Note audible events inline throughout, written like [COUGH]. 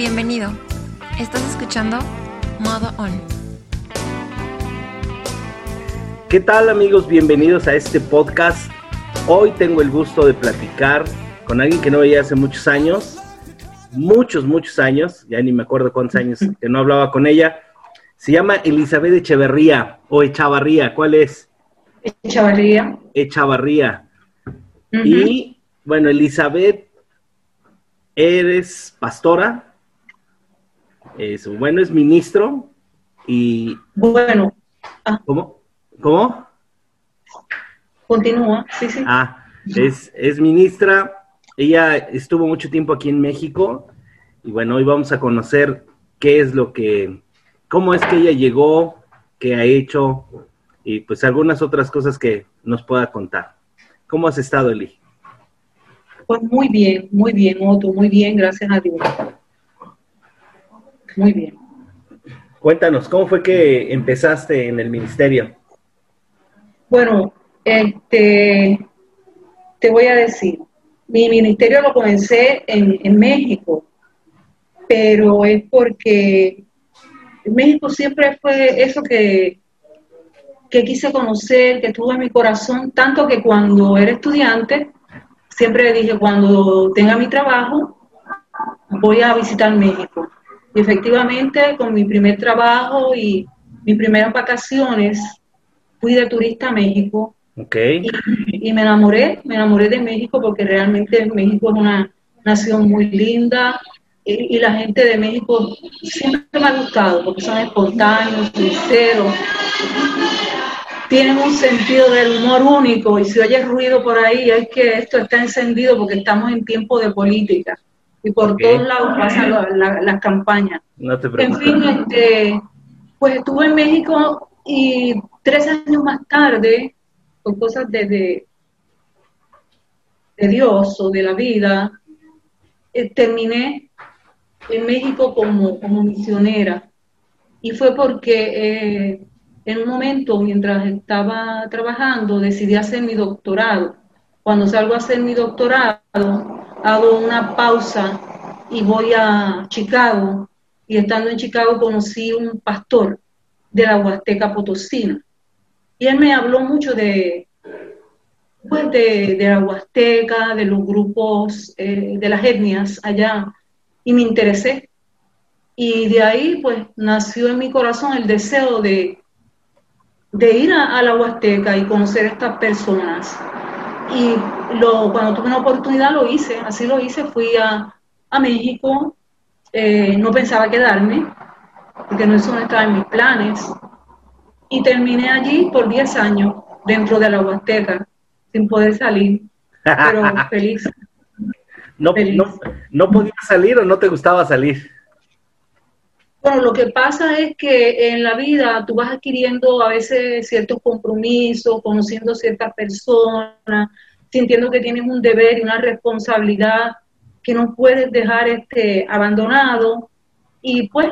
Bienvenido. Estás escuchando Modo On. ¿Qué tal amigos? Bienvenidos a este podcast. Hoy tengo el gusto de platicar con alguien que no veía hace muchos años, muchos, muchos años, ya ni me acuerdo cuántos años [LAUGHS] que no hablaba con ella. Se llama Elizabeth Echeverría o Echavarría, ¿cuál es? Echavarría. Echavarría. Y bueno, Elizabeth, eres pastora, bueno, es ministro y... Bueno. ah. ¿Cómo? ¿Cómo? Continúa, sí, sí. Ah, es, es ministra, ella estuvo mucho tiempo aquí en México y bueno, hoy vamos a conocer qué es lo que, cómo es que ella llegó, qué ha hecho y pues algunas otras cosas que nos pueda contar. ¿Cómo has estado, Eli? Pues muy bien, muy bien, Otto, muy bien, gracias a Dios. Muy bien. Cuéntanos, ¿cómo fue que empezaste en el ministerio? Bueno, este, te voy a decir, mi ministerio lo comencé en, en México, pero es porque México siempre fue eso que, que quise conocer, que estuvo en mi corazón, tanto que cuando era estudiante, siempre dije, cuando tenga mi trabajo, voy a visitar México. Y efectivamente, con mi primer trabajo y mis primeras vacaciones, fui de turista a México. Okay. Y, y, me enamoré, me enamoré de México porque realmente México es una nación muy linda y, y, la gente de México siempre me ha gustado porque son espontáneos, sinceros, tienen un sentido del humor único y si oyes ruido por ahí es que esto está encendido porque estamos en tiempo de política y por okay. todos lados pasan las la, la campañas. No te en fin, este, pues estuve en México y tres años más tarde, por cosas de, de, de Dios o de la vida, eh, terminé en México como, como misionera. Y fue porque eh, en un momento, mientras estaba trabajando, decidí hacer mi doctorado. Cuando salgo a hacer mi doctorado, hago una pausa y voy a Chicago. Y estando en Chicago conocí un pastor de la Huasteca Potosina. Y él me habló mucho de, pues de, la Huasteca, de los grupos, eh, de las etnias allá, y me interesé. Y de ahí, pues, nació en mi corazón el deseo de, de ir a, a la Huasteca y conocer a estas personas. Y lo, cuando tuve una oportunidad lo hice, así lo hice, fui a, a México, eh, no pensaba quedarme, porque no eso no estaba en mis planes, y terminé allí por 10 años, dentro de la Huasteca, sin poder salir, pero [LAUGHS] feliz. No, feliz. no, ¿No podías salir o no te gustaba salir? Bueno, lo que pasa es que en la vida tú vas adquiriendo a veces ciertos compromisos, conociendo ciertas personas, sintiendo que tienes un deber y una responsabilidad que no puedes dejar este abandonado y pues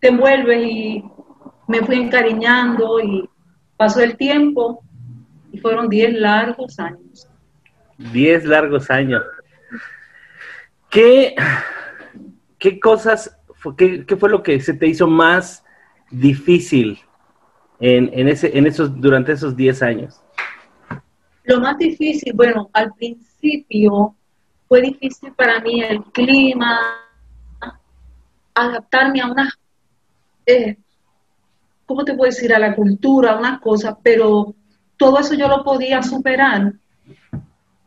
te envuelves y me fui encariñando y pasó el tiempo y fueron 10 largos años. 10 largos años. ¿Qué, qué cosas, qué, qué, fue lo que se te hizo más difícil en, en, ese, en esos, durante esos 10 años? Lo más difícil, bueno, al principio fue difícil para mí el clima, adaptarme a unas, eh, ¿cómo te puedo decir? A la cultura, a unas cosas, pero todo eso yo lo podía superar.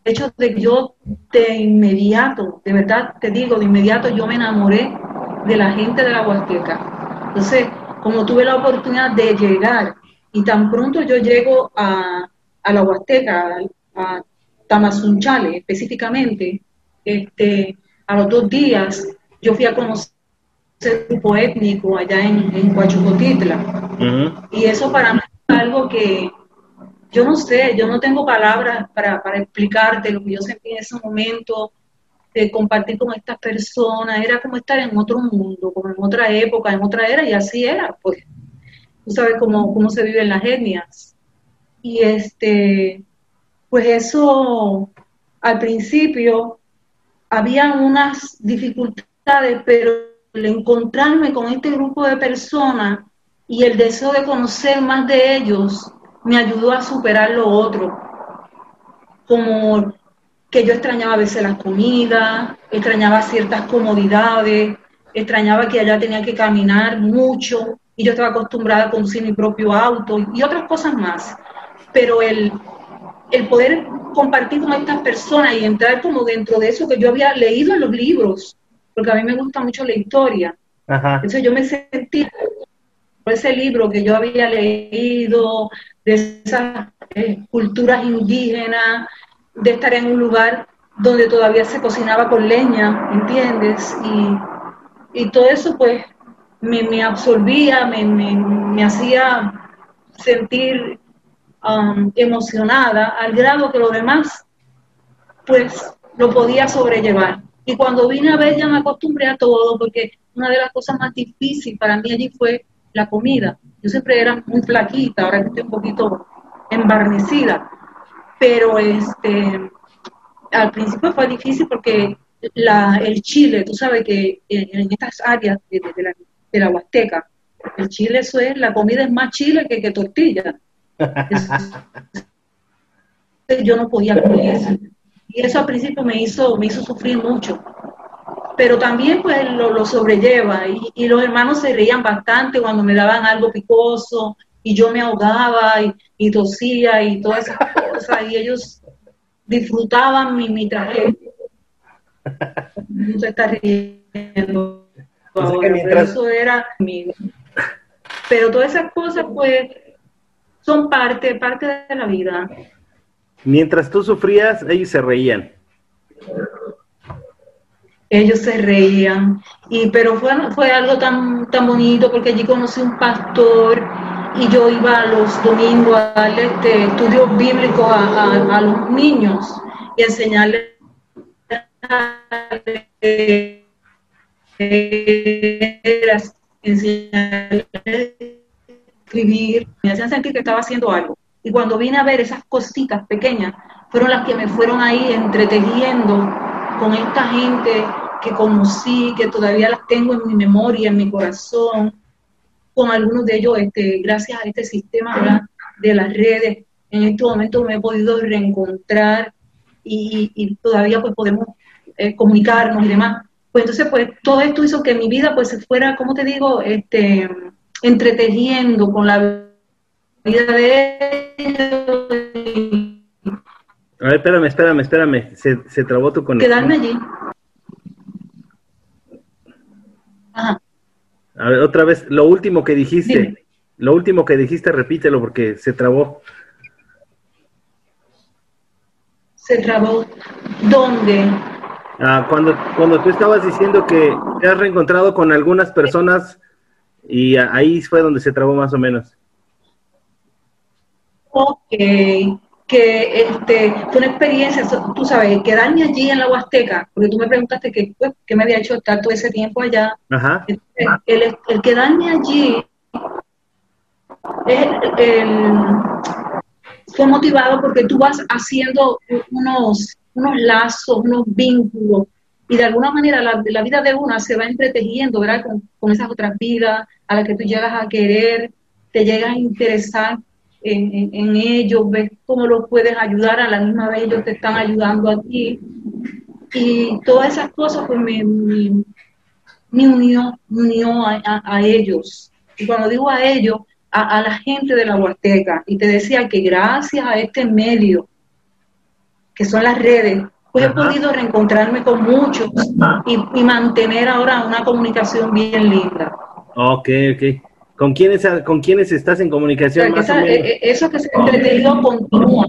De hecho, de yo de inmediato, de verdad te digo, de inmediato yo me enamoré de la gente de la Huasteca. Entonces, como tuve la oportunidad de llegar y tan pronto yo llego a, a la Huasteca, a Tamazunchale específicamente, este, a los dos días yo fui a conocer un grupo étnico allá en, en Huachocotitla. Uh -huh. Y eso para mí es algo que yo no sé, yo no tengo palabras para, para explicarte lo que yo sentí en ese momento de compartir con estas personas, era como estar en otro mundo, como en otra época, en otra era, y así era, pues, tú sabes cómo, cómo se viven las etnias. Y este, pues eso, al principio, había unas dificultades, pero encontrarme con este grupo de personas y el deseo de conocer más de ellos me ayudó a superar lo otro, como que yo extrañaba a veces las comidas, extrañaba ciertas comodidades, extrañaba que allá tenía que caminar mucho y yo estaba acostumbrada a conducir mi propio auto y otras cosas más. Pero el, el poder compartir con estas personas y entrar como dentro de eso que yo había leído en los libros, porque a mí me gusta mucho la historia. Entonces yo me sentí por ese libro que yo había leído, de esas eh, culturas indígenas, de estar en un lugar donde todavía se cocinaba con leña, ¿entiendes? Y, y todo eso pues me, me absorbía, me, me, me, hacía sentir um, emocionada al grado que lo demás pues lo podía sobrellevar. Y cuando vine a ver ya me acostumbré a todo, porque una de las cosas más difíciles para mí allí fue la comida. Yo siempre era muy flaquita, ahora estoy un poquito embarnecida, pero este, al principio fue difícil porque la, el chile, tú sabes que en, estas áreas de, la, de, la, Huasteca, el chile eso es, la comida es más chile que, que tortilla. yo no podía comer eso. Y eso al principio me hizo, me hizo sufrir mucho. Pero también pues lo, lo sobrelleva y, y, los hermanos se reían bastante cuando me daban algo picoso y yo me ahogaba y, y tosía y todas esas cosas y ellos disfrutaban mi, mi traje. No se está riendo. pero eso era mi... Pero todas esas cosas pues son parte, parte de la vida. Mientras tú sufrías, ellos se reían. Ellos se reían, y pero fue, fue algo tan, tan bonito porque allí conocí un pastor y yo iba los domingos a darle este, estudios bíblicos a, los niños y enseñarles a escribir, me hacían sentir que estaba haciendo algo. Y cuando vine a ver esas cositas pequeñas, fueron las que me fueron ahí entretejiendo con esta gente que conocí, que todavía las tengo en mi memoria, en mi corazón, con algunos de ellos, este, gracias a este sistema de las redes, en este momento me he podido reencontrar y, todavía pues podemos eh, comunicarnos y demás. Pues entonces, pues todo esto hizo que mi vida pues se fuera, como te digo, este, entretejiendo con la vida de ellos. A ver, espérame, espérame, espérame. Se, se trabó tu conexión. Quedarme allí. Ajá. A ver, otra vez, lo último que dijiste. Lo último que dijiste, repítelo porque se trabó. Se trabó. ¿Dónde? Ah, cuando, cuando tú estabas diciendo que te has reencontrado con algunas personas y ahí fue donde se trabó más o menos. Ok, que este, fue una experiencia, tú sabes, quedarme allí en la Huasteca, porque tú me preguntaste qué pues, me había hecho estar todo ese tiempo allá. Ajá. El, el, quedarme allí fue motivado porque tú vas haciendo unos, unos lazos, unos vínculos, y de alguna manera la, la vida de una se va entretejiendo, ¿verdad? Con, con esas otras vidas a las que tú llegas a querer, te llegas a interesar en, ellos, ves cómo los puedes ayudar, a la misma vez ellos te están ayudando a ti. Y todas esas cosas pues me, me, unió, unió a, ellos. Y cuando digo a ellos, a, la gente de la Huasteca. Y te decía que gracias a este medio, que son las redes, pues he podido reencontrarme con muchos y, y mantener ahora una comunicación bien linda. Ok, ok. ¿Con quiénes, ¿Con quiénes estás en comunicación? más o menos? Eh, eso que se ha entretenido continúa.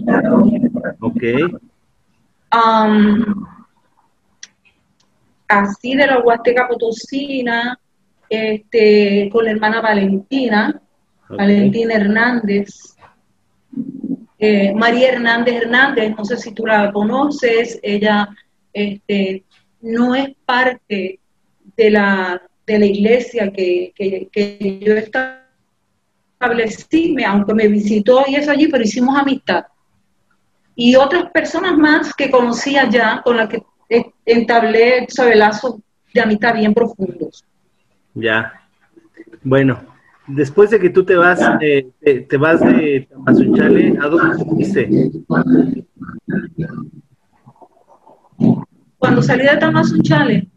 Ok. así de la Huasteca Potosina, este, con la hermana Valentina, Valentina Hernández, eh, María Hernández Hernández, no sé si tú la conoces, ella este, no es parte de la de la iglesia que, que, yo establecí, aunque me visitó y eso allí, pero hicimos amistad. Y otras personas más que conocía ya, con las que entablé sobre lazos de amistad bien profundos. Ya. Bueno, después de que tú te vas, eh, te, vas de Tamazunchale, ¿a dónde fuiste? Cuando salí de Tamazunchale,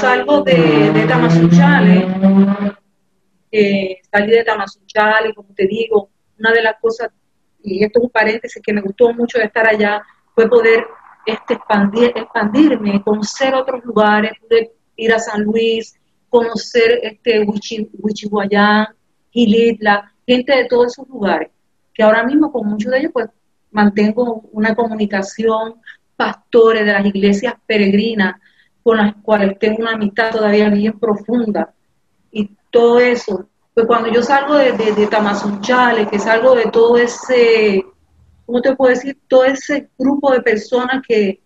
salgo de, de eh, salí de como te digo, una de las cosas, y esto es un paréntesis que me gustó mucho de estar allá, fue poder este, expandir, expandirme, conocer otros lugares, poder ir a San Luis, conocer este Huichihuayán, Gilitla, gente de todos esos lugares, que ahora mismo con muchos de ellos pues mantengo una comunicación, pastores de las iglesias peregrinas, con las cuales tengo una amistad todavía bien profunda, y todo eso. Pues cuando yo salgo de, de, de que salgo de todo ese ¿cómo te puedo decir? Todo ese grupo de personas que,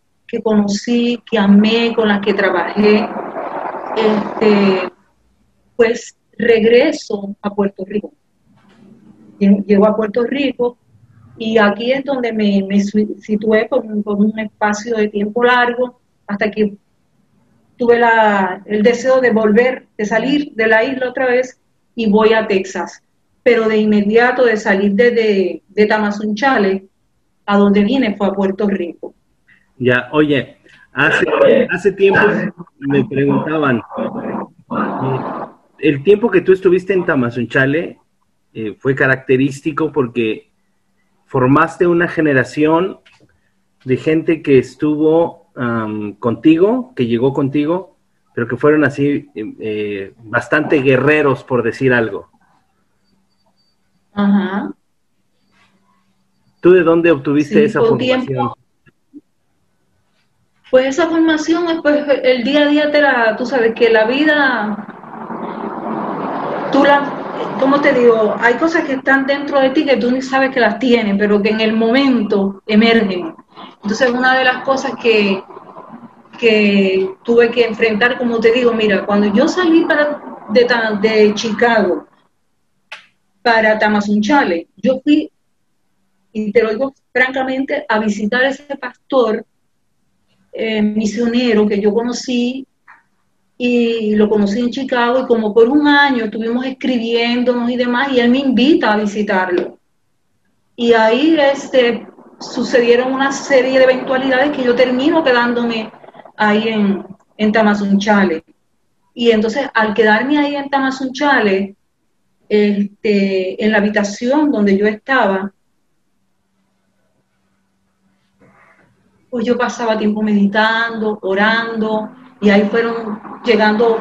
conocí, que amé, con las que trabajé, este, pues regreso a Puerto Rico. Llego a Puerto Rico y aquí es donde me, situé por un, espacio de tiempo largo hasta que tuve la, el deseo de volver, de salir de la isla otra vez y voy a Texas. Pero de inmediato de salir de, de, de a donde vine fue a Puerto Rico. Ya, oye, hace, hace tiempo me preguntaban, eh, el tiempo que tú estuviste en Tamazunchale eh, fue característico porque formaste una generación de gente que estuvo contigo, que llegó contigo, pero que fueron así eh, bastante guerreros, por decir algo. Ajá. ¿Tú de dónde obtuviste esa formación? Pues esa formación es pues el día a día te la, tú sabes que la vida, tú la, ¿cómo te digo? Hay cosas que están dentro de ti que tú ni sabes que las tienes, pero que en el momento emergen. Entonces una de las cosas que, que tuve que enfrentar, como te digo, mira, cuando yo salí para, de, de Chicago para Tamazunchale, yo fui y te lo digo francamente, a visitar a ese pastor eh, misionero que yo conocí y lo conocí en Chicago y como por un año estuvimos escribiéndonos y demás y él me invita a visitarlo. Y ahí este, sucedieron una serie de eventualidades que yo termino quedándome ahí en, en Tamazunchale. Y entonces al quedarme ahí en Tamazunchale, este, en la habitación donde yo estaba, pues yo pasaba tiempo meditando, orando, y ahí fueron llegando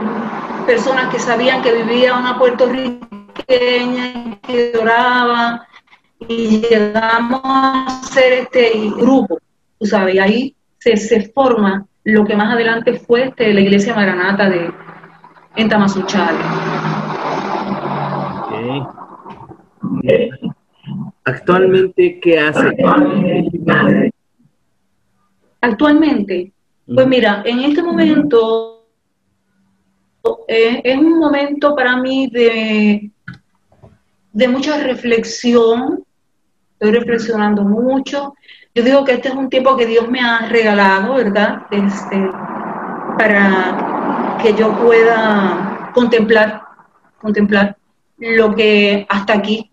personas que sabían que vivía una puertorriqueña, que oraba, y llegamos a ser este grupo, tú sabes, y ahí se, se forma lo que más adelante fue este, la iglesia Maranata de, en Tamazunchale. Actualmente, ¿qué hace? Actualmente, pues mira, en este momento eh, es un momento para mí de, de mucha reflexión, estoy reflexionando mucho. Yo digo que este es un tiempo que Dios me ha regalado, ¿verdad? Este, para que yo pueda contemplar, contemplar lo que hasta aquí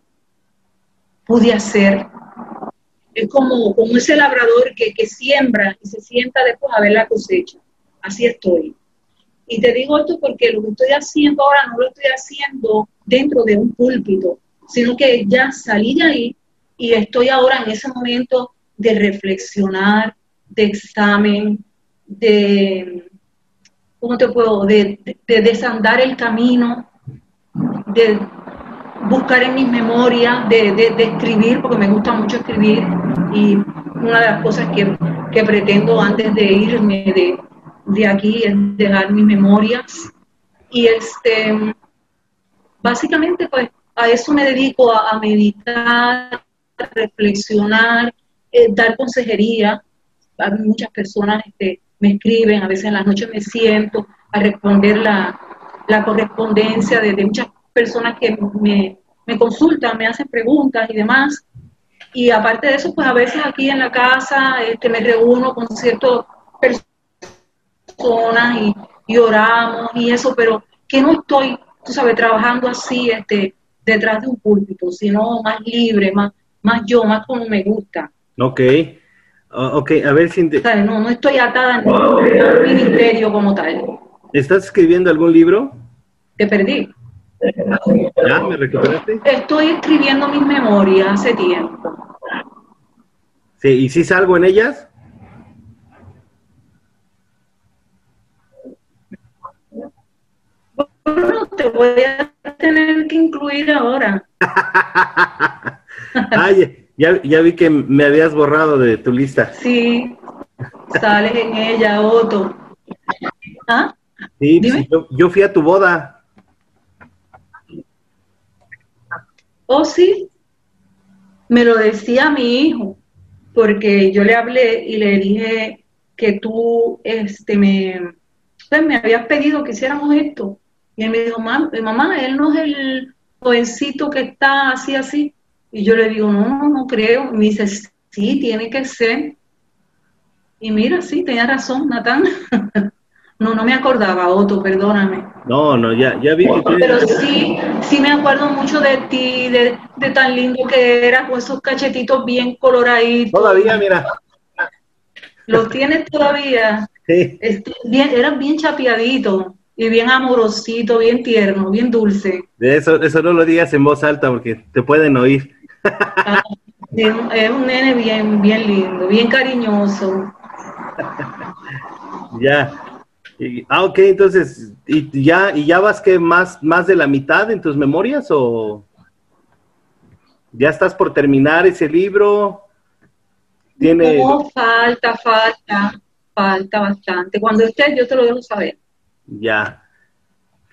pude hacer es como, como ese labrador que, que siembra y se sienta después a ver la cosecha. Así estoy. Y te digo esto porque lo que estoy haciendo ahora no lo estoy haciendo dentro de un púlpito, sino que ya salí de ahí y estoy ahora en ese momento de reflexionar, de examen, de, ¿cómo te puedo? De, de desandar el camino, de buscar en mis memorias, de, de, escribir, porque me gusta mucho escribir, y una de las cosas que, que pretendo antes de irme de, de, aquí es dejar mis memorias. Y este, básicamente, pues a eso me dedico, a, meditar, a reflexionar, eh, dar consejería. Hay muchas personas este, me escriben, a veces en las noches me siento a responder la, la correspondencia de, de muchas personas que me, me consultan, me hacen preguntas y demás. Y aparte de eso, pues a veces aquí en la casa este, me reúno con ciertas personas y, y oramos y eso, pero que no estoy, tú sabes, trabajando así, este, detrás de un púlpito, sino más libre, más, más yo, más como me gusta. Ok. O- ok, a ver si... No, no estoy atada a ningún ministerio como tal. ¿Estás escribiendo algún libro? Te perdí. ¿Ya? ¿Me recuperaste? Estoy escribiendo mis memorias hace tiempo. Sí, ¿y si salgo en ellas? Bueno, te voy a tener que incluir ahora. [LAUGHS] Ay, ya, ya vi que me habías borrado de tu lista. Sí, sales en ella, Otto. [LAUGHS] ¿Ah? Sí, yo, yo fui a tu boda. Oh, sí. Me lo decía mi hijo, porque yo le hablé y le dije que tú este, me, pues, me habías pedido que hiciéramos esto. Y él me dijo, "Mam- eh, mamá, él no es el jovencito que está así, así. Y yo le digo, no, no, no creo. Me dice, sí, tiene que ser. Y mira, sí, tenía razón, Natán. [LAUGHS] no, no me acordaba, Otto, perdóname. No, no, ya, ya vi que Pero tienes... sí, sí me acuerdo mucho de ti, de, de tan lindo que eras, con esos cachetitos bien coloraditos. Todavía, mira. Los tienes todavía. Sí. Este, bien, eras bien chapeadito y bien amorosito, bien tierno, bien dulce. De eso, eso no lo digas en voz alta porque te pueden oír. Ah, Es un, es un nene bien, bien lindo, bien cariñoso. [LAUGHS] Ya. Y- ah, ok, entonces, ¿y ya, y ya vas que más, más de la mitad en tus memorias o ya estás por terminar ese libro? Tiene, No, falta, falta, falta bastante. Cuando estés, yo te lo dejo saber. ya.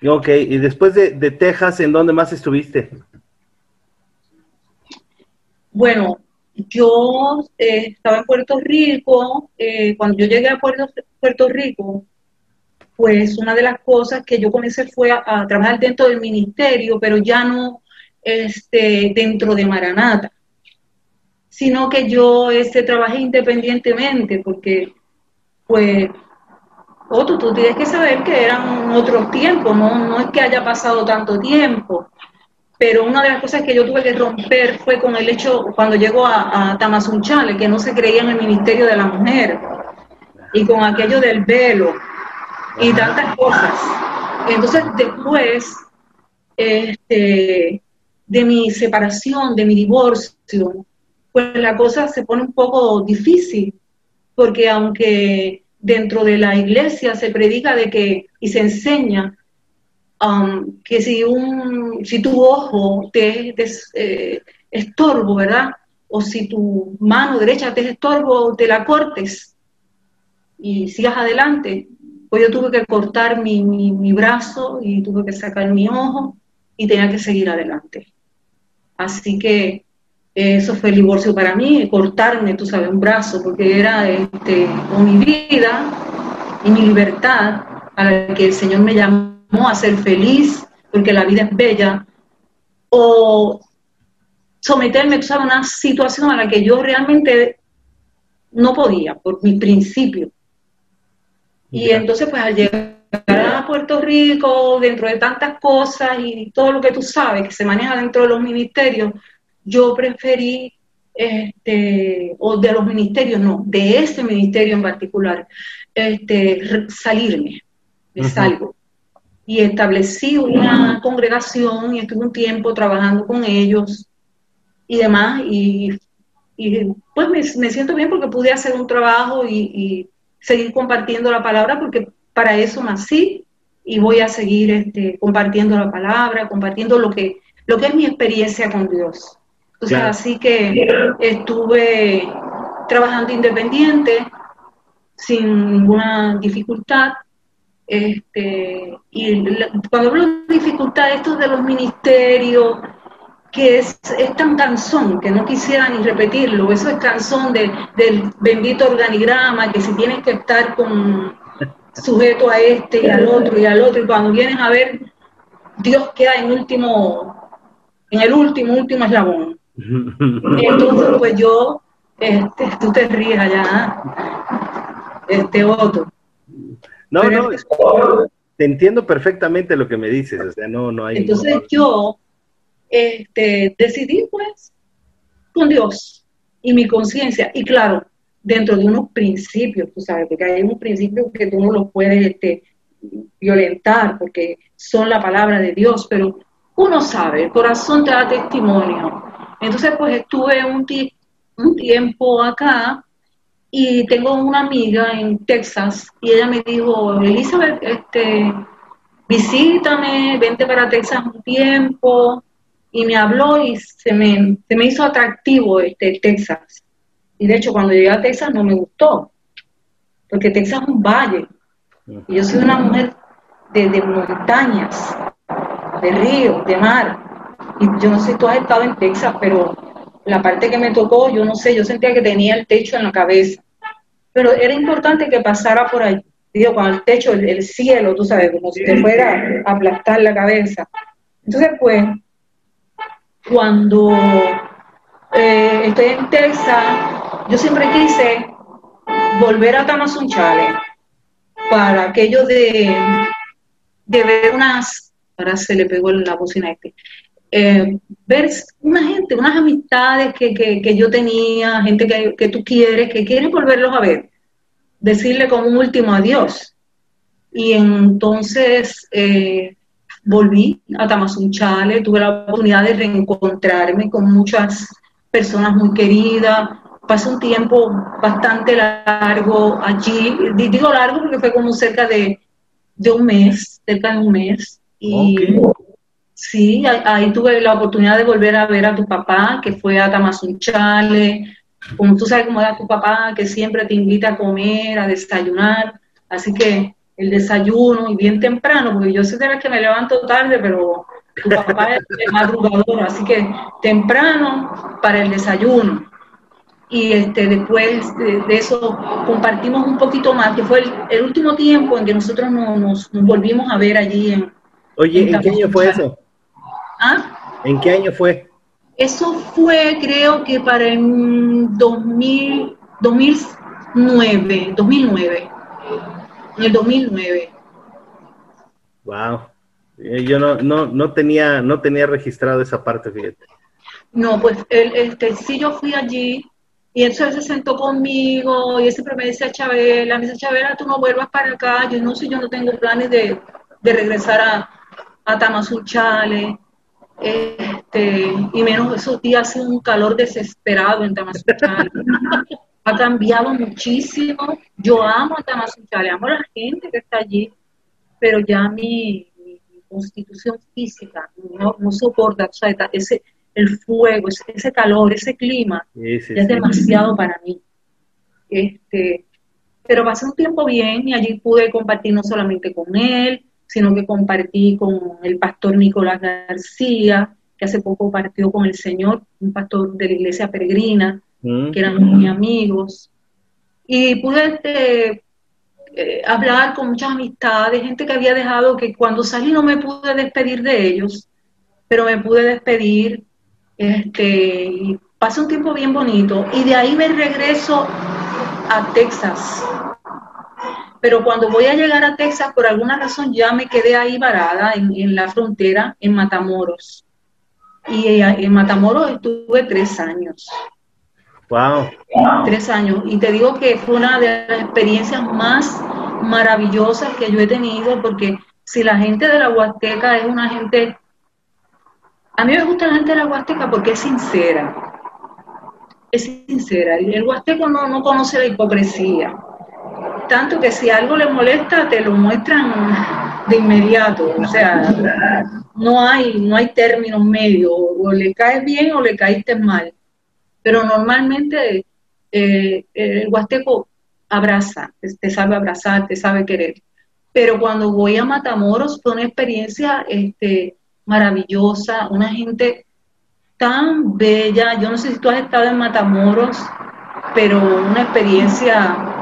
Ok, y después de, de Texas, ¿en dónde más estuviste? Bueno, yo eh, estaba en Puerto Rico, eh, cuando yo llegué a Puerto, Puerto Rico, pues una de las cosas que yo comencé fue a, trabajar dentro del ministerio, pero ya no este, dentro de Maranata, sino que yo este, trabajé independientemente, porque pues, Otto, tú tienes que saber que eran otros tiempos, no, no es que haya pasado tanto tiempo pero una de las cosas que yo tuve que romper fue con el hecho, cuando llegó a, a Tamazunchale, que no se creía en el Ministerio de la Mujer, y con aquello del velo, y tantas cosas. Entonces, después este, de mi separación, de mi divorcio, pues la cosa se pone un poco difícil, porque aunque dentro de la iglesia se predica de que y se enseña um, que si un si tu ojo te es eh, estorbo, ¿verdad? O si tu mano derecha te es estorbo, te la cortes y sigas adelante. Pues yo tuve que cortar mi, mi, brazo y tuve que sacar mi ojo y tenía que seguir adelante. Así que eh, eso fue el divorcio para mí, cortarme, tú sabes, un brazo, porque era este, mi vida y mi libertad a la que el Señor me llamó a ser feliz, porque la vida es bella, o someterme tú sabes, a una situación a la que yo realmente no podía, por mis principios. Y entonces, pues al llegar a Puerto Rico, dentro de tantas cosas y todo lo que tú sabes que se maneja dentro de los ministerios, yo preferí, este, o de los ministerios, no, de este ministerio en particular, este, salirme, me Ujú. salgo. Y establecí una congregación y estuve un tiempo trabajando con ellos y demás, y, y, pues me, me siento bien porque pude hacer un trabajo y, y seguir compartiendo la palabra, porque para eso nací y voy a seguir este, compartiendo la palabra, compartiendo lo que, lo que es mi experiencia con Dios. Entonces, Claro. así que estuve trabajando independiente, sin ninguna dificultad. Este, y la- cuando hablo de dificultad, esto de los ministerios, que es, es tan cansón que no quisiera ni repetirlo. Eso es cansón de, del bendito organigrama, que si tienes que estar con sujeto a este y al otro y al otro, y cuando vienes a ver, Dios queda en último, en el último, último eslabón. Entonces, pues yo, este, tú te ríes allá, ¿ah? este otro. No, no, te entiendo perfectamente lo que me dices, o sea, no, no hay... Entonces yo este, decidí pues con Dios y mi conciencia, y claro, dentro de unos principios, tú sabes, porque hay unos principios que tú no los puedes este, violentar porque son la palabra de Dios, pero uno sabe, el corazón te da testimonio. Entonces, pues estuve un, un tiempo acá y tengo una amiga en Texas y ella me dijo, Elizabeth, este, visítame, vente para Texas un tiempo. Y me habló y se me, se me hizo atractivo este Texas. Y de hecho, cuando llegué a Texas no me gustó, porque Texas es un valle. Y yo soy una mujer de, de montañas, de ríos, de mar. Y yo no sé si tú has estado en Texas, pero la parte que me tocó, yo no sé, yo sentía que tenía el techo en la cabeza. Pero era importante que pasara por ahí. Digo, con el techo, el, cielo, tú sabes, como si te fuera a aplastar la cabeza. Entonces, pues, cuando eh, estoy en Texas, yo siempre quise volver a Tamazunchale para aquello de, de ver unas, ahora se le pegó la bocina este, eh, ver una gente, unas amistades que, que, yo tenía, gente que, que, tú quieres, que quieres volverlos a ver, decirle como un último adiós. Y entonces eh, volví a Tamazunchale, tuve la oportunidad de reencontrarme con muchas personas muy queridas, pasé un tiempo bastante largo allí, digo largo porque fue como cerca de, de un mes, cerca de un mes, y Sí, ahí tuve la oportunidad de volver a ver a tu papá, que fue a Tamazunchale, como tú sabes cómo era tu papá, que siempre te invita a comer, a desayunar, así que el desayuno y bien temprano, porque yo sé que me levanto tarde, pero tu papá es madrugador, así que temprano para el desayuno. Y este, después de, eso compartimos un poquito más, que fue el, último tiempo en que nosotros nos, volvimos a ver allí en... Oye, ¿en qué año fue eso? ¿Ah? ¿En qué año fue? Eso fue, creo que para el 2000, 2009, 2009. En el 2009. Wow. Eh, yo no, no, no, tenía, no tenía registrado esa parte, fíjate. No, pues el, este, sí yo fui allí y él se sentó conmigo y él siempre me decía, Chabela, me dice, Chabela, tú no vuelvas para acá, yo no sé, yo no tengo planes de, de regresar a, a Tamazunchale este, y menos esos días hace un calor desesperado en Tamazunchale. [LAUGHS] ha cambiado muchísimo. Yo amo a Tamazunchale, amo a la gente que está allí, pero ya mi, constitución física no, no soporta ese, el fuego, ese, calor, ese clima, ya es demasiado para mí. Este, pero pasé un tiempo bien y allí pude compartir no solamente con él, sino que compartí con el pastor Nicolás García, que hace poco partió con el Señor, un pastor de la iglesia peregrina, mm. que eran muy amigos. Y pude este, eh, hablar con muchas amistades, gente que había dejado que cuando salí no me pude despedir de ellos, pero me pude despedir. Este, y pasé un tiempo bien bonito. Y de ahí me regreso a Texas pero cuando voy a llegar a Texas, por alguna razón ya me quedé ahí varada en, la frontera, en Matamoros. Y eh, en Matamoros estuve tres años. Wow. Tres años. Y te digo que fue una de las experiencias más maravillosas que yo he tenido, porque si la gente de la Huasteca es una gente... A mí me gusta la gente de la Huasteca porque es sincera. Es sincera. El huasteco no, no conoce la hipocresía tanto que si algo le molesta te lo muestran de inmediato, o sea, no hay, no hay términos medios, o le caes bien o le caíste mal, pero normalmente eh, el huasteco abraza, te sabe abrazar, te sabe querer, pero cuando voy a Matamoros fue una experiencia este, maravillosa, una gente tan bella, yo no sé si tú has estado en Matamoros, pero una experiencia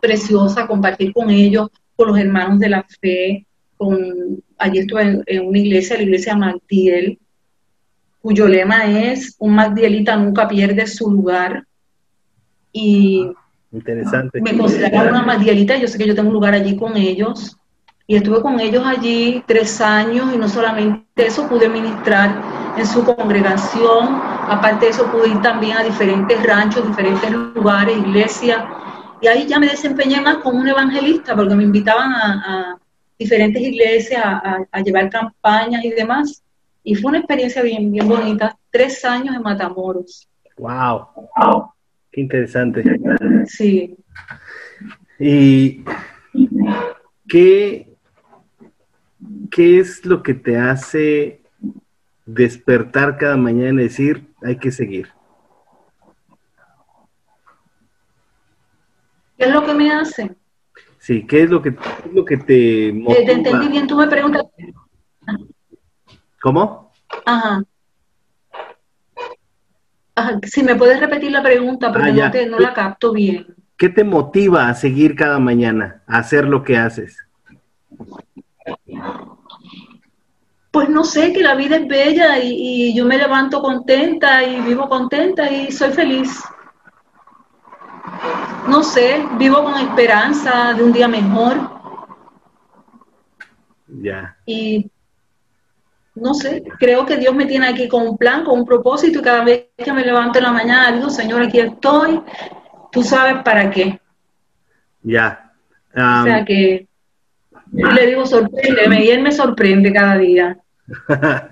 preciosa compartir con ellos, con los hermanos de la fe. Con, allí estuve en, una iglesia, la iglesia Magdiel, cuyo lema es, un Magdielita nunca pierde su lugar. Y Interesante. Me consideraban una madielita, yo sé que yo tengo un lugar allí con ellos. Y estuve con ellos allí tres años y no solamente eso, pude ministrar en su congregación. Aparte de eso, pude ir también a diferentes ranchos, diferentes lugares, iglesias. Y ahí ya me desempeñé más como un evangelista, porque me invitaban a, diferentes iglesias a, llevar campañas y demás. Y fue una experiencia bien, bien bonita. Tres años en Matamoros. ¡Wow! ¡Qué interesante! Sí. ¿Y qué, qué es lo que te hace despertar cada mañana y decir, hay que seguir? ¿Qué es lo que me hace? Sí, ¿qué es lo que, lo que te eh, motiva? Te entendí bien, tú me preguntas. ¿Cómo? Ajá. Si me puedes repetir la pregunta porque ah, no, no la capto bien. ¿Qué te motiva a seguir cada mañana, a hacer lo que haces? Pues no sé, que la vida es bella y, yo me levanto contenta y vivo contenta y soy feliz. No sé, vivo con esperanza de un día mejor. Ya. Y no sé, creo que Dios me tiene aquí con un plan, con un propósito y cada vez que me levanto en la mañana digo, Señor, aquí estoy, tú sabes para qué. Ya. o sea que le digo, sorpréndeme y Él me sorprende cada día. [LAUGHS]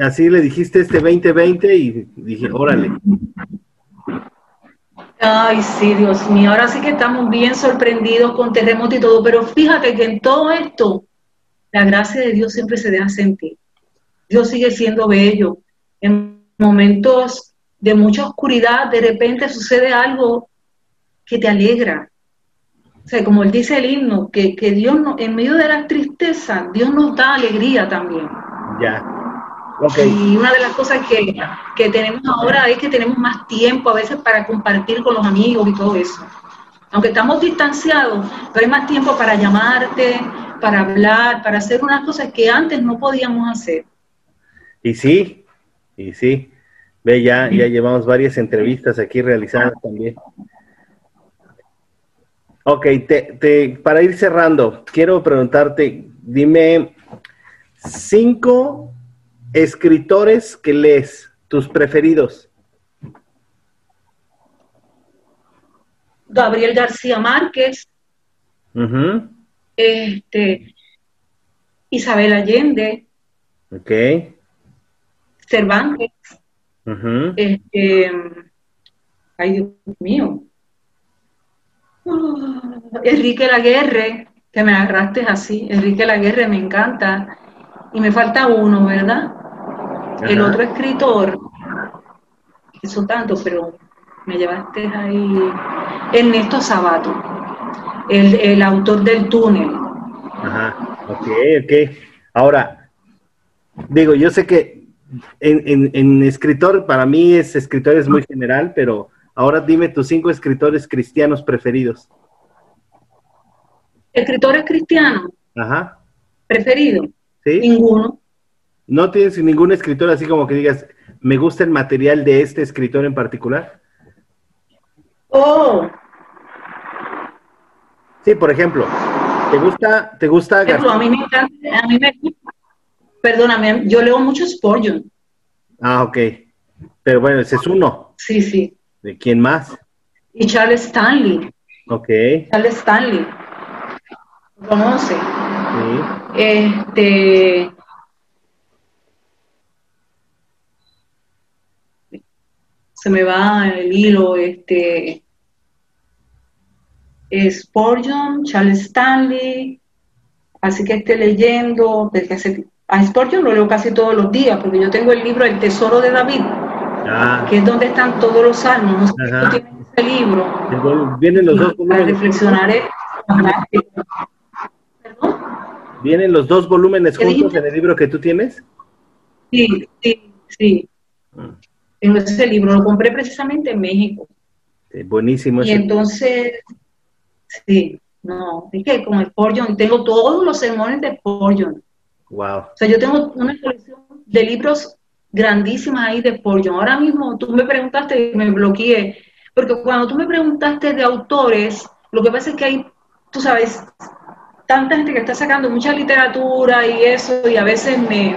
Así le dijiste este 2020 y dije, órale. Ay, sí, Dios mío, ahora sí que estamos bien sorprendidos con terremoto y todo, pero fíjate que en todo esto, la gracia de Dios siempre se deja sentir. Dios sigue siendo bello. En momentos de mucha oscuridad, de repente sucede algo que te alegra. O sea, como él dice el himno, que, que Dios, no, en medio de la tristeza, Dios nos da alegría también. Ya. Y una de las cosas que, que, tenemos ahora es que tenemos más tiempo a veces para compartir con los amigos y todo eso. Aunque estamos distanciados, pero hay más tiempo para llamarte, para hablar, para hacer unas cosas que antes no podíamos hacer. Y sí, y sí. Ve, ya, ya llevamos varias entrevistas aquí realizadas también. Ok, te, para ir cerrando, quiero preguntarte, dime cinco escritores que lees, tus preferidos. Gabriel García Márquez, este, Isabel Allende, okay. Cervantes, este, ay Dios mío, Enrique Laguerre, que me agarraste así, Enrique Laguerre me encanta, y me falta uno, ¿verdad? El otro escritor, eso tanto, pero me llevaste ahí, Ernesto Sabato, el, autor del túnel. Ajá, ok, ok. Ahora, digo, yo sé que en, en, escritor, para mí es escritor es muy general, pero ahora dime tus cinco escritores cristianos preferidos. ¿Escritores cristianos? Ajá. ¿Preferido? ¿Sí? Ninguno. ¿No tienes ningún escritor así como que digas, me gusta el material de este escritor en particular? Oh. Sí, por ejemplo, ¿te gusta, te gusta? a mí me encanta, a mí me perdóname, yo leo mucho Spurgeon. Ah, ok. Pero bueno, ese es uno. Sí, sí. ¿De quién más? Y Charles Stanley. Ok. Charles Stanley. conoce? Sí. Este. Se me va el hilo, este. Spurgeon, Charles Stanley, así que esté leyendo, desde hace, a Spurgeon lo leo casi todos los días, porque yo tengo el libro El Tesoro de David, ah. que es donde están todos los salmos, no sé ese libro. Vienen los dos volúmenes. Para reflexionar. ¿Vienen los dos volúmenes juntos en el libro que tú tienes? Sí, sí, sí. En ese libro lo compré precisamente en México. buenísimo. Y entonces Sí, no, es que con Spurgeon tengo todos los sermones de Spurgeon. Wow. O sea, yo tengo una colección de libros grandísimas ahí de Spurgeon. Ahora mismo tú me preguntaste y me bloqueé, Porque cuando tú me preguntaste de autores, lo que pasa es que hay, tú sabes, tanta gente que está sacando mucha literatura y eso, y a veces me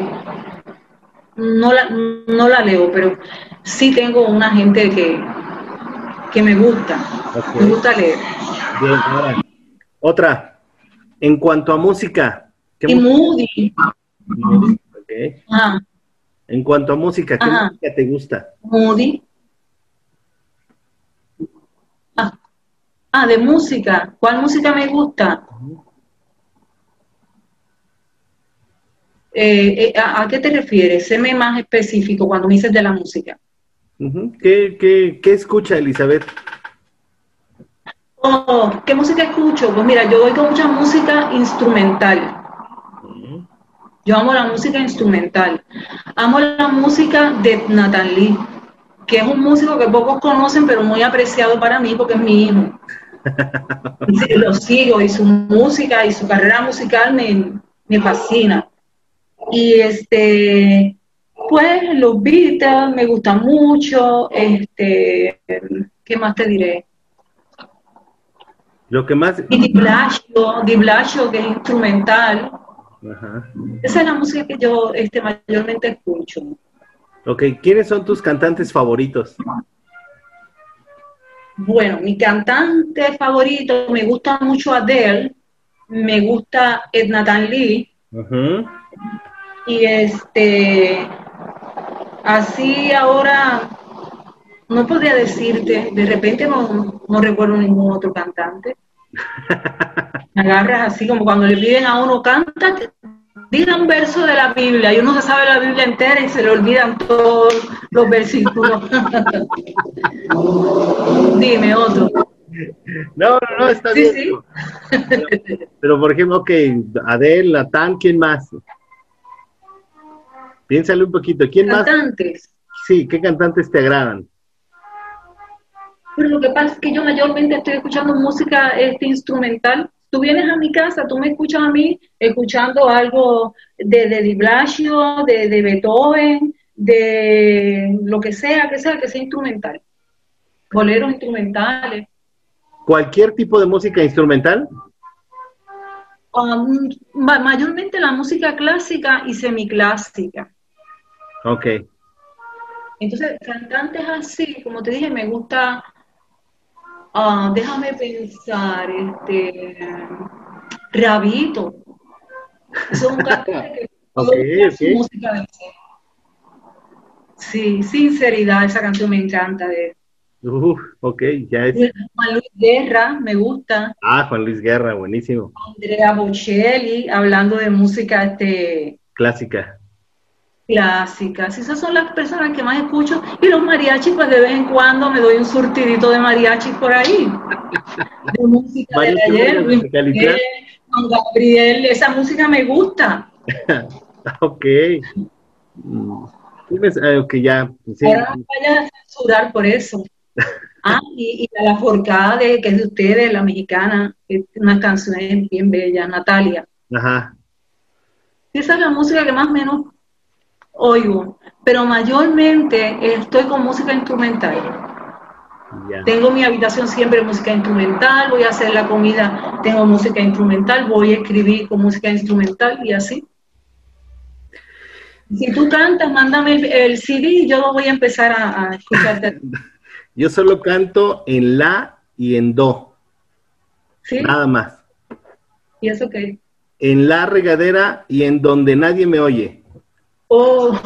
no la, no la leo, pero sí tengo una gente que, que me gusta, me gusta leer. Otra, en cuanto a música. ¿Qué y Moody. En cuanto a música, ¿qué música te gusta? Moody. Ah. ah, de música. ¿Cuál música me gusta? Eh, eh, ¿a, qué te refieres? Séme más específico cuando me dices de la música. ¿Qué, qué, qué escucha Elizabeth? Oh, ¿Qué música escucho? Pues mira, yo oigo mucha música instrumental. Yo amo la música instrumental. Amo la música de Nathan Lee, que es un músico que pocos conocen, pero muy apreciado para mí porque es mi hijo. [LAUGHS] lo sigo y su música y su carrera musical me, me fascina. Y este, pues los Beatles me gustan mucho, este, ¿qué más te diré? Lo que más... Y Di Blasio, que es instrumental. Esa es la música que yo este, mayormente escucho. Ok, ¿quiénes son tus cantantes favoritos? Bueno, mi cantante favorito, me gusta mucho Adele, me gusta Edna Tan Lee, y este, así ahora, no podría decirte, de repente no, recuerdo ningún otro cantante. [LAUGHS] Agarras así como cuando le piden a uno, canta, diga un verso de la Biblia, y uno se sabe la Biblia entera y se le olvidan todos los versículos. [LAUGHS] Dime otro. No, no, no, está bien. Pero, por ejemplo, ok, Adele, Natán, ¿quién más? Piénsale un poquito. ¿Quién cantantes. Sí, ¿qué cantantes te agradan? Pero lo que pasa es que yo mayormente estoy escuchando música este, instrumental. Tú vienes a mi casa, tú me escuchas a mí escuchando algo de, de Di Blasio, de, de Beethoven, de lo que sea, que sea, que sea instrumental. Boleros instrumentales. ¿Cualquier tipo de música instrumental? Um, mayormente la música clásica y semiclásica. Ok. Entonces, cantantes así, como te dije, me gusta, ah, déjame pensar, este, Rabito. Eso es un cantante que [LAUGHS] música de Sí, sinceridad, esa canción me encanta de Uh, ok, ya es. Juan Luis Guerra, me gusta. Ah, Juan Luis Guerra, buenísimo. Andrea Bocelli, hablando de música este, clásica. Clásicas, esas son las personas que más escucho. Y los mariachis, pues de vez en cuando me doy un surtidito de mariachis por ahí. De música de ayer, Juan Gabriel, esa música me gusta. [LAUGHS] ok. Mm. Eh, ok, ya. Sí. Ahora no vaya a censurar por eso. [LAUGHS] Ah, y, la forcada de, que es de ustedes, la mexicana, es una canción bien bella, Natalia. Ajá. Esa es la música que más o menos oigo, pero mayormente estoy con música instrumental. Tengo mi habitación siempre música instrumental, voy a hacer la comida, tengo música instrumental, voy a escribir con música instrumental y así. Si tú cantas, mándame el, CD y yo voy a empezar a, a escucharte. [LAUGHS] yo solo canto en la y en do. ¿Sí? Nada más. ¿Y eso qué? En la regadera y en donde nadie me oye. Oh. [LAUGHS]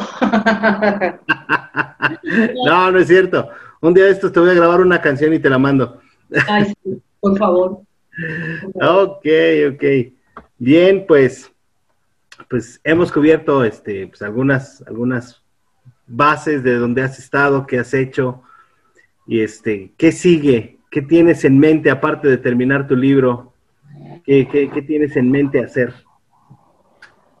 no, no es cierto. Un día de estos te voy a grabar una canción y te la mando. Ay, sí, por favor. Ok, ok. Bien, pues pues hemos cubierto este, pues, algunas, algunas bases de donde has estado, qué has hecho, y este, qué sigue, qué tienes en mente aparte de terminar tu libro, qué, qué, tienes en mente hacer.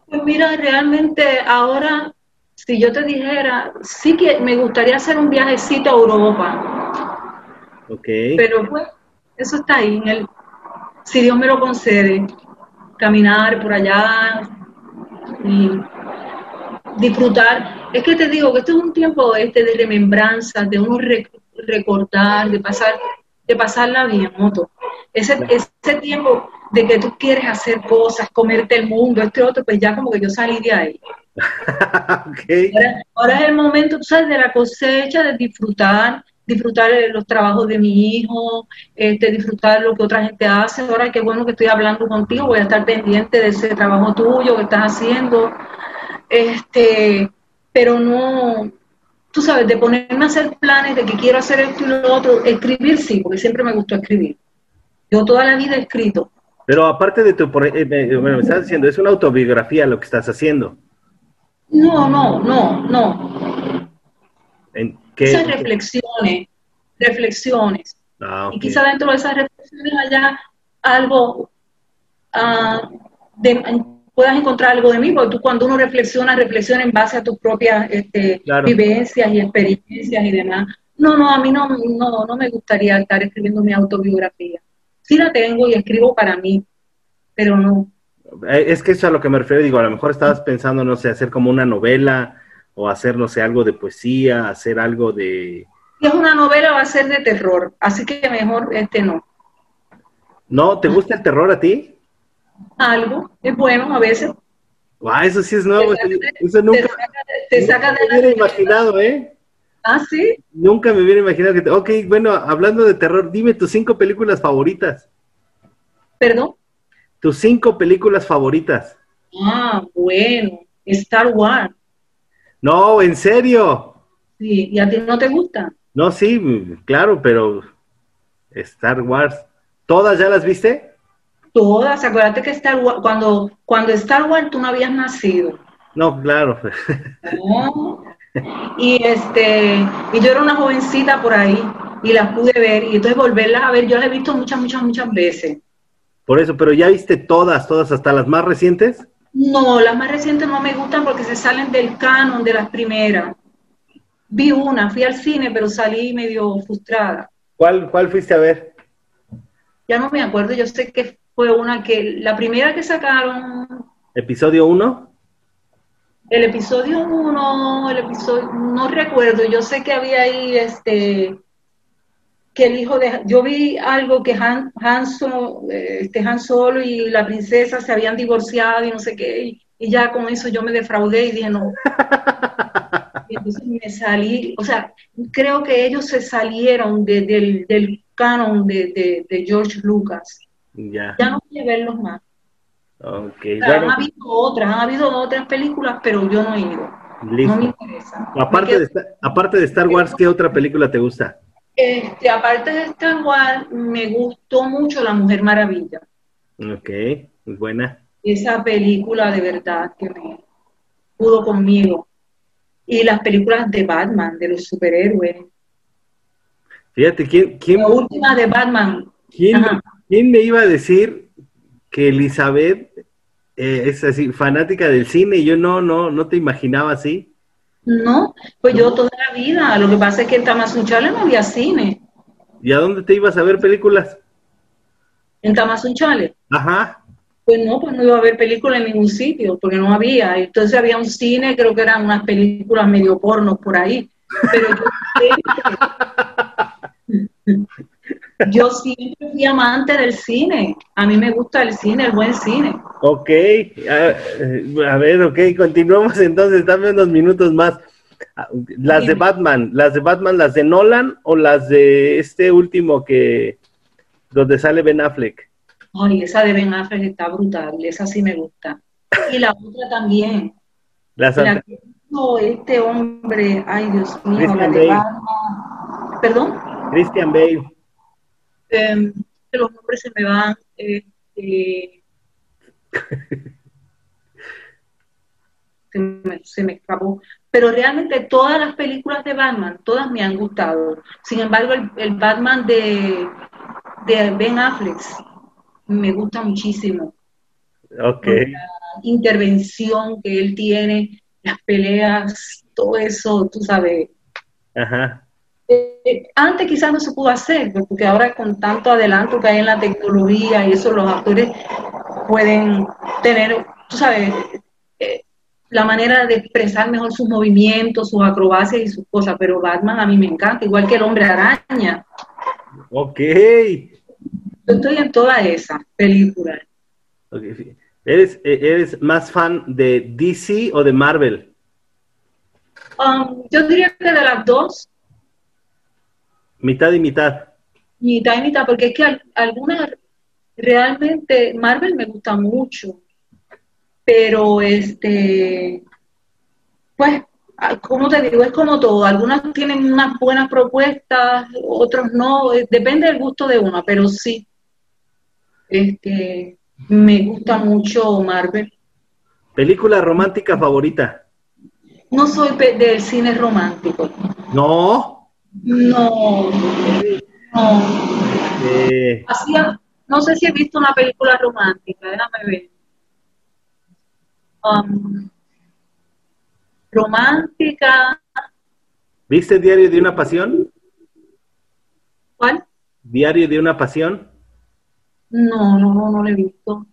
Pues mira, realmente ahora, si yo te dijera, sí que me gustaría hacer un viajecito a Europa. Ok. Pero pues, eso está ahí, en el, si Dios me lo concede, caminar por allá, y disfrutar. Es que te digo que esto es un tiempo este de remembranza, de uno recordar, de pasar, de pasarla bien, moto. Ese, ese tiempo de que tú quieres hacer cosas, comerte el mundo, este otro, pues ya como que yo salí de ahí. [LAUGHS] ahora, es el momento, tú sabes, de la cosecha, de disfrutar, disfrutar los trabajos de mi hijo, este, disfrutar lo que otra gente hace. Ahora qué bueno que estoy hablando contigo, voy a estar pendiente de ese trabajo tuyo que estás haciendo. Este, pero no, tú sabes, de ponerme a hacer planes de que quiero hacer esto y lo otro, escribir sí, porque siempre me gustó escribir. Yo toda la vida he escrito. Pero aparte de tu, eh, bueno, me estás diciendo, es una autobiografía lo que estás haciendo. No, no, no, no. ¿En qué? Esas reflexiones, reflexiones. Ah, y quizá dentro de esas reflexiones haya algo uh, de, puedas encontrar algo de mí, porque tú cuando uno reflexiona, reflexiona en base a tus propias este, vivencias y experiencias y demás. No, no, a mí no, no, no me gustaría estar escribiendo mi autobiografía. Sí la tengo y escribo para mí, pero no. Eh, es que eso es a lo que me refiero, digo, a lo mejor estabas pensando, no sé, hacer como una novela o hacer, no sé, algo de poesía, hacer algo de... Si es una novela va a ser de terror, así que mejor este no. ¿No? ¿Te gusta el terror a ti? Algo, es bueno a veces. eso sí es nuevo, eso nunca, te saca de, me hubiera imaginado, ¿eh? Ah, sí. Nunca me hubiera imaginado que... Te... Ok, bueno, hablando de terror, dime tus cinco películas favoritas. ¿Perdón? Tus cinco películas favoritas. Ah, bueno, Star Wars. No, en serio. Sí, ¿y a ti no te gusta? No, sí, claro, pero Star Wars. ¿Todas ya las viste? Todas, acuérdate que Star Wars, cuando, cuando Star Wars tú no habías nacido. No, claro. Y este, y yo era una jovencita por ahí y las pude ver, y entonces volverlas a ver, yo las he visto muchas, muchas, muchas veces. Por eso, pero ya viste todas, todas, hasta las más recientes. No, las más recientes no me gustan porque se salen del canon de las primeras. Vi una, fui al cine, pero salí medio frustrada. ¿Cuál, cuál fuiste a ver? Ya no me acuerdo, yo sé que fue una que, la primera que sacaron. ¿Episodio 1? El episodio 1, el episodio, no recuerdo, yo sé que había ahí este que el hijo de yo vi algo que Han, Han, este, Han Solo y la princesa se habían divorciado y no sé qué, y, ya con eso yo me defraudé y dije no. y [LAUGHS] entonces me salí, o sea, creo que ellos se salieron del, del canon de, de George Lucas. Ya. no quiero verlos más. Okay. Han habido otras, han habido otras películas, pero yo no he ido. No me interesa. Aparte, de, aparte de Star Wars, ¿qué otra película te gusta? Este, aparte de Star Wars, me gustó mucho La Mujer Maravilla. Ok, buena. Esa película de verdad que me pudo conmigo. Y las películas de Batman, de los superhéroes. Fíjate, ¿quién? quién la última de Batman. ¿Quién, ¿Quién me iba a decir que Elizabeth eh, es así, fanática del cine? Yo no, no, no te imaginaba así. No, pues yo toda la vida. Lo que pasa es que en Tamazunchale no había cine. ¿Y a dónde te ibas a ver películas? En Tamazunchale. Ajá. Pues no, pues no iba a ver películas en ningún sitio, porque no había. Entonces había un cine, creo que eran unas películas medio pornos por ahí. Pero yo [LAUGHS] Yo siempre fui amante del cine. A mí me gusta el cine, el buen cine. Ok, a, ver, ok, continuamos entonces, dame unos minutos más. Ah, las de Batman, las de Batman, las de Nolan o las de este último que, donde sale Ben Affleck. Ay, esa de Ben Affleck está brutal, esa sí me gusta. Y la otra también. La que este hombre, ay Dios mío, la de Batman. ¿Perdón? Christian Bale. Em, los nombres se me van. Este, [LAUGHS] se, me, escapó. Pero realmente todas las películas de Batman, todas me han gustado. Sin embargo, el, Batman de, de, Ben Affleck me gusta muchísimo. Ok. La intervención que él tiene, las peleas, todo eso, tú sabes. Ajá. Eh, antes quizás no se pudo hacer, porque ahora con tanto adelanto que hay en la tecnología y eso, los actores pueden tener, tú sabes, eh, la manera de expresar mejor sus movimientos, sus acrobacias y sus cosas, pero Batman a mí me encanta, igual que el hombre araña. Ok. Yo estoy en toda esa película. okay. ¿Eres, eh, ¿Eres más fan de DC o de Marvel? Um, yo diría que de las dos, Mitad y mitad. mitad y mitad, porque es que al- algunas realmente Marvel me gusta mucho, pero este, pues, como te digo, es como todo, algunas tienen unas buenas propuestas, otros no, eh, depende del gusto de una, pero sí, este, me gusta mucho Marvel. ¿Película romántica favorita? No soy del cine romántico, No. No, no. Eh, Hacía, no sé si he visto una película romántica, déjame ver. Um, romántica, ¿Viste Diario de una Pasión? ¿cuál? Diario de una Pasión. No, no, no, no la he visto.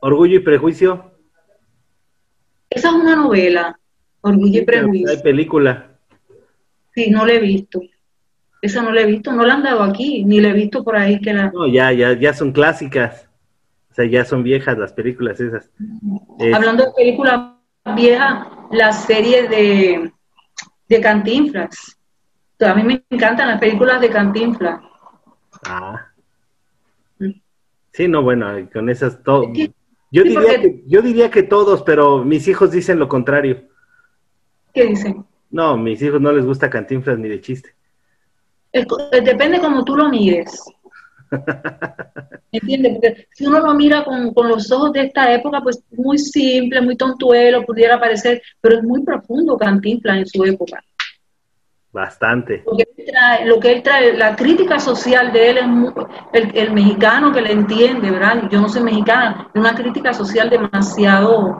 Orgullo y Prejuicio. Esa es una novela, Orgullo y Pero Hay Prejuicio. película. Sí, no la he visto. Esa no la he visto, no la han dado aquí, ni la he visto por ahí que la... No, ya, ya, ya son clásicas. O sea, ya son viejas las películas esas. Es- Hablando de películas viejas, la serie de, de Cantinflas. A mí me encantan las películas de Cantinflas. Ah. Mm. Sí, no, bueno, con esas todo. Yo sí, diría porque- que, yo diría que todos, pero mis hijos dicen lo contrario. ¿Qué dicen? No, mis hijos no les gusta Cantinflas ni de chiste. Es eh, depende como tú lo mires. [LAUGHS] ¿Entiendes? Porque si uno lo mira con, con los ojos de esta época, pues muy simple, muy tontuelo, pudiera parecer, pero es muy profundo Cantinflas en su época. Bastante. Lo que él trae, lo que él trae, la crítica social de él es muy- el, el mexicano que le entiende, ¿verdad? Yo no soy mexicana, es una crítica social demasiado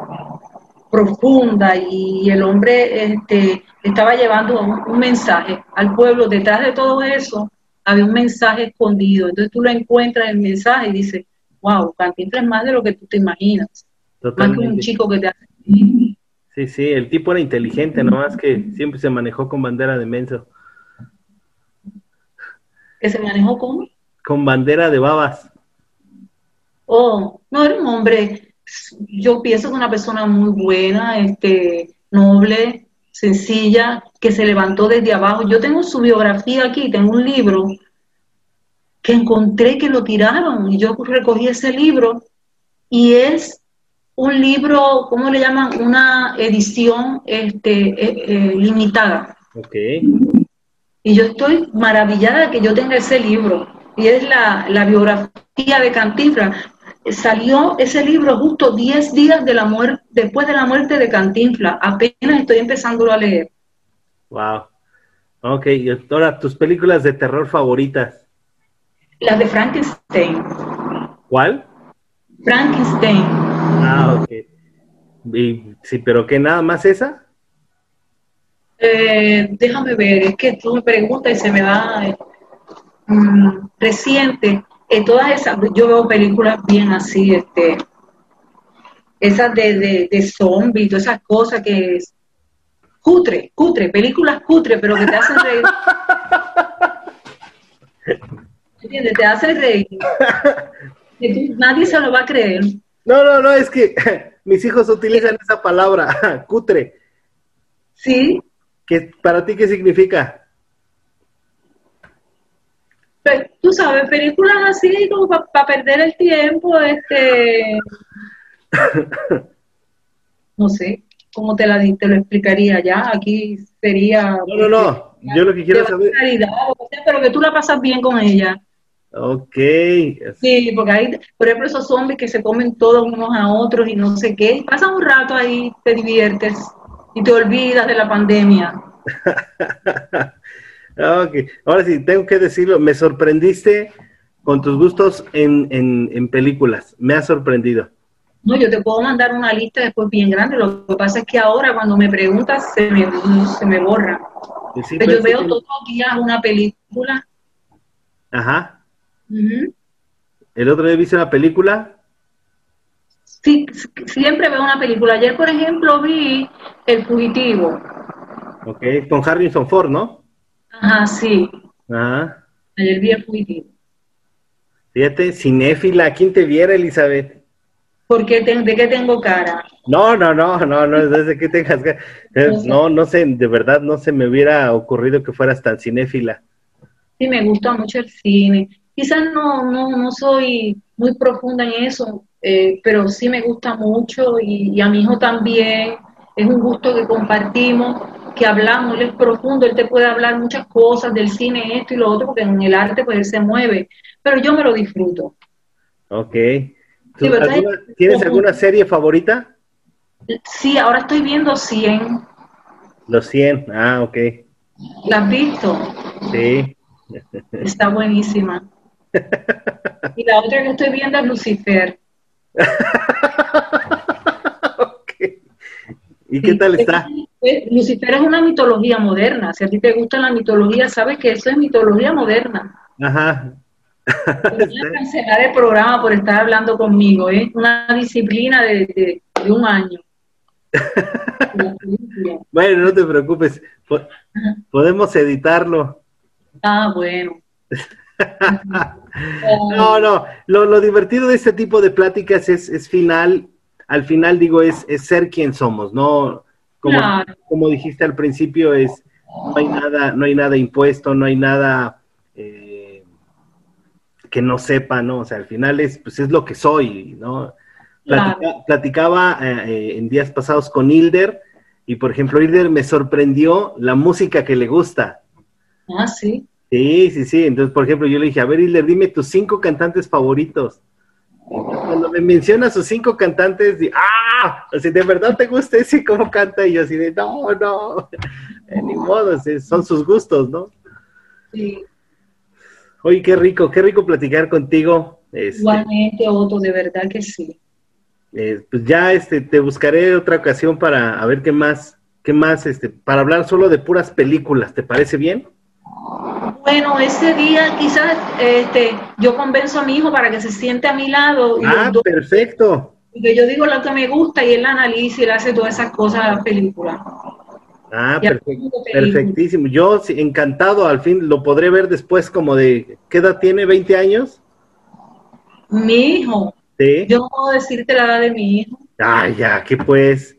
profunda y el hombre este, estaba llevando un, un mensaje al pueblo. Detrás de todo eso había un mensaje escondido. Entonces tú lo encuentras el mensaje y dices, wow, Cantinflas es más de lo que tú te imaginas. Más que un chico que te hace... Sí, sí, el tipo era inteligente, nomás que siempre se manejó con bandera de menso. que se manejó como... Con bandera de babas. Oh, no, era un hombre, yo pienso que una persona muy buena, este, noble, sencilla, que se levantó desde abajo. Yo tengo su biografía aquí, tengo un libro que encontré que lo tiraron y yo recogí ese libro y es un libro, ¿cómo le llaman? Una edición este, eh, eh, limitada. Ok. Y yo estoy maravillada de que yo tenga ese libro. Y es la, la biografía de Cantinflas. Salió ese libro justo 10 días de la muerte, después de la muerte de Cantinflas. Apenas estoy empezándolo a leer. Wow. Ok, y ahora tus películas de terror favoritas. Las de Frankenstein. ¿Cuál? Frankenstein. Ah, ok. Y, sí, pero que nada más esa. Eh, déjame ver, es que tú me preguntas y se me va eh, mm, reciente. En todas esas, yo veo películas bien así, este, esas de, de, de zombies, todas esas cosas que es cutre, cutre, películas cutre, pero que te hacen reír. [LAUGHS] ¿Entiendes? Te hacen reír. Tú- nadie se lo va a creer. No, no, no, es que [LAUGHS] mis hijos utilizan esa palabra, [LAUGHS] cutre. ¿Sí? ¿Qué, ¿Para ti qué significa? Pues, tú sabes, películas así como para perder el tiempo, este, [LAUGHS] no sé, cómo te la te lo explicaría ya, aquí sería No, no, no. Yo lo que quiero saber. caridad, o sea, pero que tú la pasas bien con ella. Ok. Sí, porque hay, por ejemplo, esos zombies que se comen todos unos a otros y no sé qué, pasas un rato ahí, te diviertes y te olvidas de la pandemia. [LAUGHS] Ok. Ahora sí, tengo que decirlo. Me sorprendiste con tus gustos en, en, en películas. Me ha sorprendido. No, yo te puedo mandar una lista después bien grande. Lo que pasa es que ahora cuando me preguntas se me, se me borra. Sí, Pero yo pensé veo que- todos los días una película. Ajá. Ujú. El otro día viste una película. Sí, siempre veo una película. Ayer, por ejemplo, vi El Fugitivo. Ok, con Harrison Ford, ¿no? Ajá, sí. Ajá. Ayer vi El Fugitivo. Fíjate, cinéfila, ¿quién te viera, Elizabeth? ¿Por qué ¿De qué tengo cara? No, no, no, no, no es desde que tengas cara. [LAUGHS] No, no sé, de verdad no se me hubiera ocurrido que fueras tan cinéfila. Sí, me gusta mucho el cine. Quizás no, no, no soy muy profunda en eso, eh, pero sí me gusta mucho y, a mi hijo también. Es un gusto que compartimos, que hablamos, él es profundo, él te puede hablar muchas cosas del cine, esto y lo otro, porque en el arte pues él se mueve, pero yo me lo disfruto. Ok. ¿Tienes alguna serie favorita? Sí, ahora estoy viendo 100. Los 100, ah, ok. ¿La has visto? Sí. [LAUGHS] Está buenísima. [LAUGHS] Y la otra que estoy viendo es Lucifer. [LAUGHS] okay. ¿Y qué tal está? Lucifer es una mitología moderna. Si a ti te gusta la mitología, sabes que eso es mitología moderna. Ajá. Voy a cancelar el programa por estar hablando conmigo. Es ¿eh? una disciplina de, un año. [LAUGHS] bueno, no te preocupes. Podemos editarlo. Ah, bueno. [LAUGHS] no, no. Lo, divertido de este tipo de pláticas es, es final. Al final, digo, es, es ser quien somos, ¿no? Como, como dijiste al principio, es no hay nada, no hay nada impuesto, no hay nada. Eh, que no sepa, ¿no? O sea, al final es, pues es lo que soy, ¿no? platicaba eh, eh, en días pasados con Hilder y, por ejemplo, Hilder me sorprendió la música que le gusta. Ah, sí. Sí, sí, sí. Entonces, por ejemplo, yo le dije, a ver, Hilder, dime tus cinco cantantes favoritos. Cuando me menciona sus cinco cantantes, di, ¡ah! O sea, ¿de verdad te gusta ese cómo canta? Y yo así de, no, no, ni modo, son sus gustos, ¿no? Sí. Oye, qué rico, qué rico platicar contigo. Este, Igualmente, Otto, de verdad que sí. Eh, pues ya este, te buscaré otra ocasión para a ver qué más, qué más, este, para hablar solo de puras películas, ¿te parece bien? Bueno, ese día quizás este, yo convenzo a mi hijo para que se siente a mi lado. Y ah, perfecto. Y que yo digo lo que me gusta y él analiza y él hace todas esas cosas a la película. Ah, perfectísimo. Yo encantado, al fin lo podré ver después como de, ¿qué edad tiene? ¿20 años? Mi hijo. ¿Sí? Yo no puedo decirte la edad de mi hijo. Ay, ya, ¿qué pues?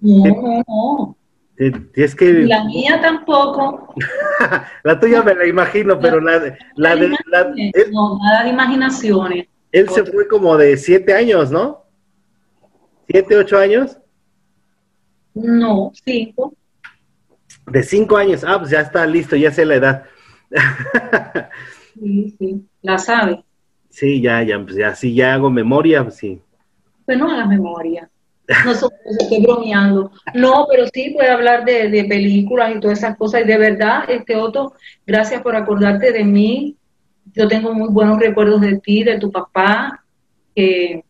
No, no, no. Que... La mía tampoco. [LAUGHS] la tuya me la imagino, pero la, de... La de no, nada de imaginaciones. Él se fue como de siete años, ¿no? ¿Siete, ocho años? No, cinco. De cinco años, ah, pues ya está listo, ya sé la edad. sí, sí, la sabe. Sí, ya, ya, pues ya, sí, ya hago memoria, pues sí. Pues no hagas memoria. No estoy bromeando. No, pero sí puede hablar de, de, películas y todas esas cosas. Y de verdad, este Otto, gracias por acordarte de mí. Yo tengo muy buenos recuerdos de ti, de tu papá, que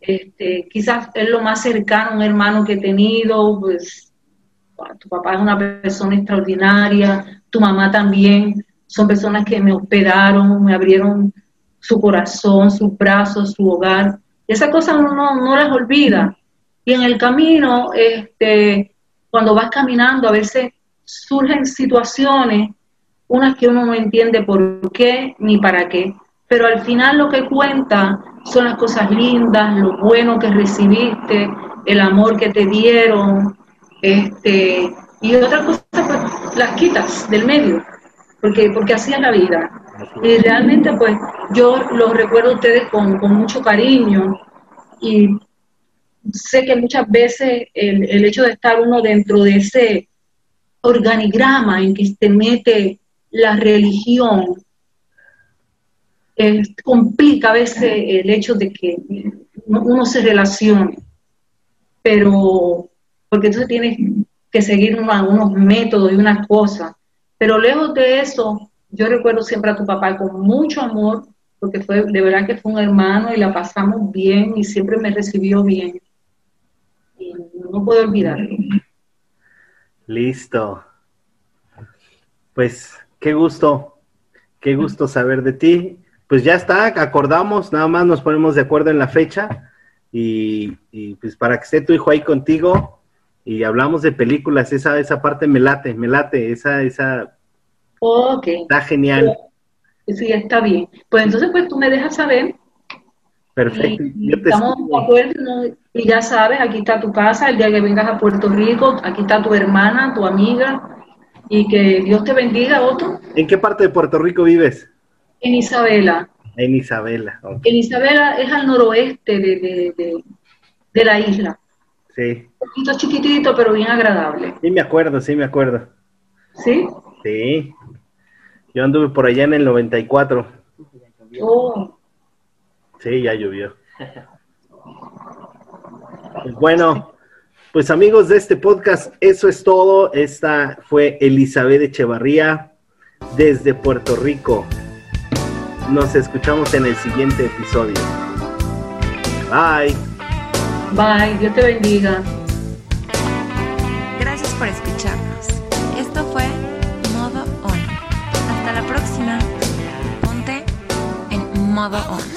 este, quizás es lo más cercano, un hermano que he tenido, pues tu papá es una persona extraordinaria, tu mamá también, son personas que me hospedaron, me abrieron su corazón, sus brazos, su hogar. Esas cosas uno no, las olvida. Y en el camino, este, cuando vas caminando, a veces surgen situaciones, unas que uno no entiende por qué ni para qué, pero al final lo que cuenta son las cosas lindas, lo bueno que recibiste, el amor que te dieron, este, y otra cosa, pues las quitas del medio, porque, porque así es la vida. Y realmente, pues yo los recuerdo a ustedes con, mucho cariño y sé que muchas veces el, el, hecho de estar uno dentro de ese organigrama en que se mete la religión, complica a veces el hecho de que uno se relacione. Pero porque entonces tienes que seguir unos, métodos y unas cosas. Pero lejos de eso, yo recuerdo siempre a tu papá con mucho amor, porque fue de verdad que fue un hermano y la pasamos bien y siempre me recibió bien. Y no puedo olvidarlo. Listo. Pues qué gusto, qué gusto saber de ti. Pues ya está, acordamos, nada más nos ponemos de acuerdo en la fecha y, y, pues para que esté tu hijo ahí contigo y hablamos de películas, esa, esa parte me late, me late, esa, esa está genial. Sí, está bien. Pues entonces, pues tú me dejas saber. Perfecto. Y, Yo te estamos de acuerdo, ¿no? Y ya sabes, aquí está tu casa, el día que vengas a Puerto Rico, aquí está tu hermana, tu amiga, y que Dios te bendiga, Otto, ¿En qué parte de Puerto Rico vives? en Isabela. En Isabela. En Isabela es al noroeste de, de, de- de la isla. Sí. Un poquito chiquitito, pero bien agradable. Sí, me acuerdo, sí, me acuerdo. ¿Sí? Sí. Yo anduve por allá en el 94. Oh, Sí, ya llovió. Pues bueno, pues amigos de este podcast, eso es todo. Esta fue Elizabeth Echevarría desde Puerto Rico. Nos escuchamos en el siguiente episodio. Bye. Bye, Dios te bendiga. Gracias por escucharnos. Esto fue Modo On. Hasta la próxima. Ponte en modo on.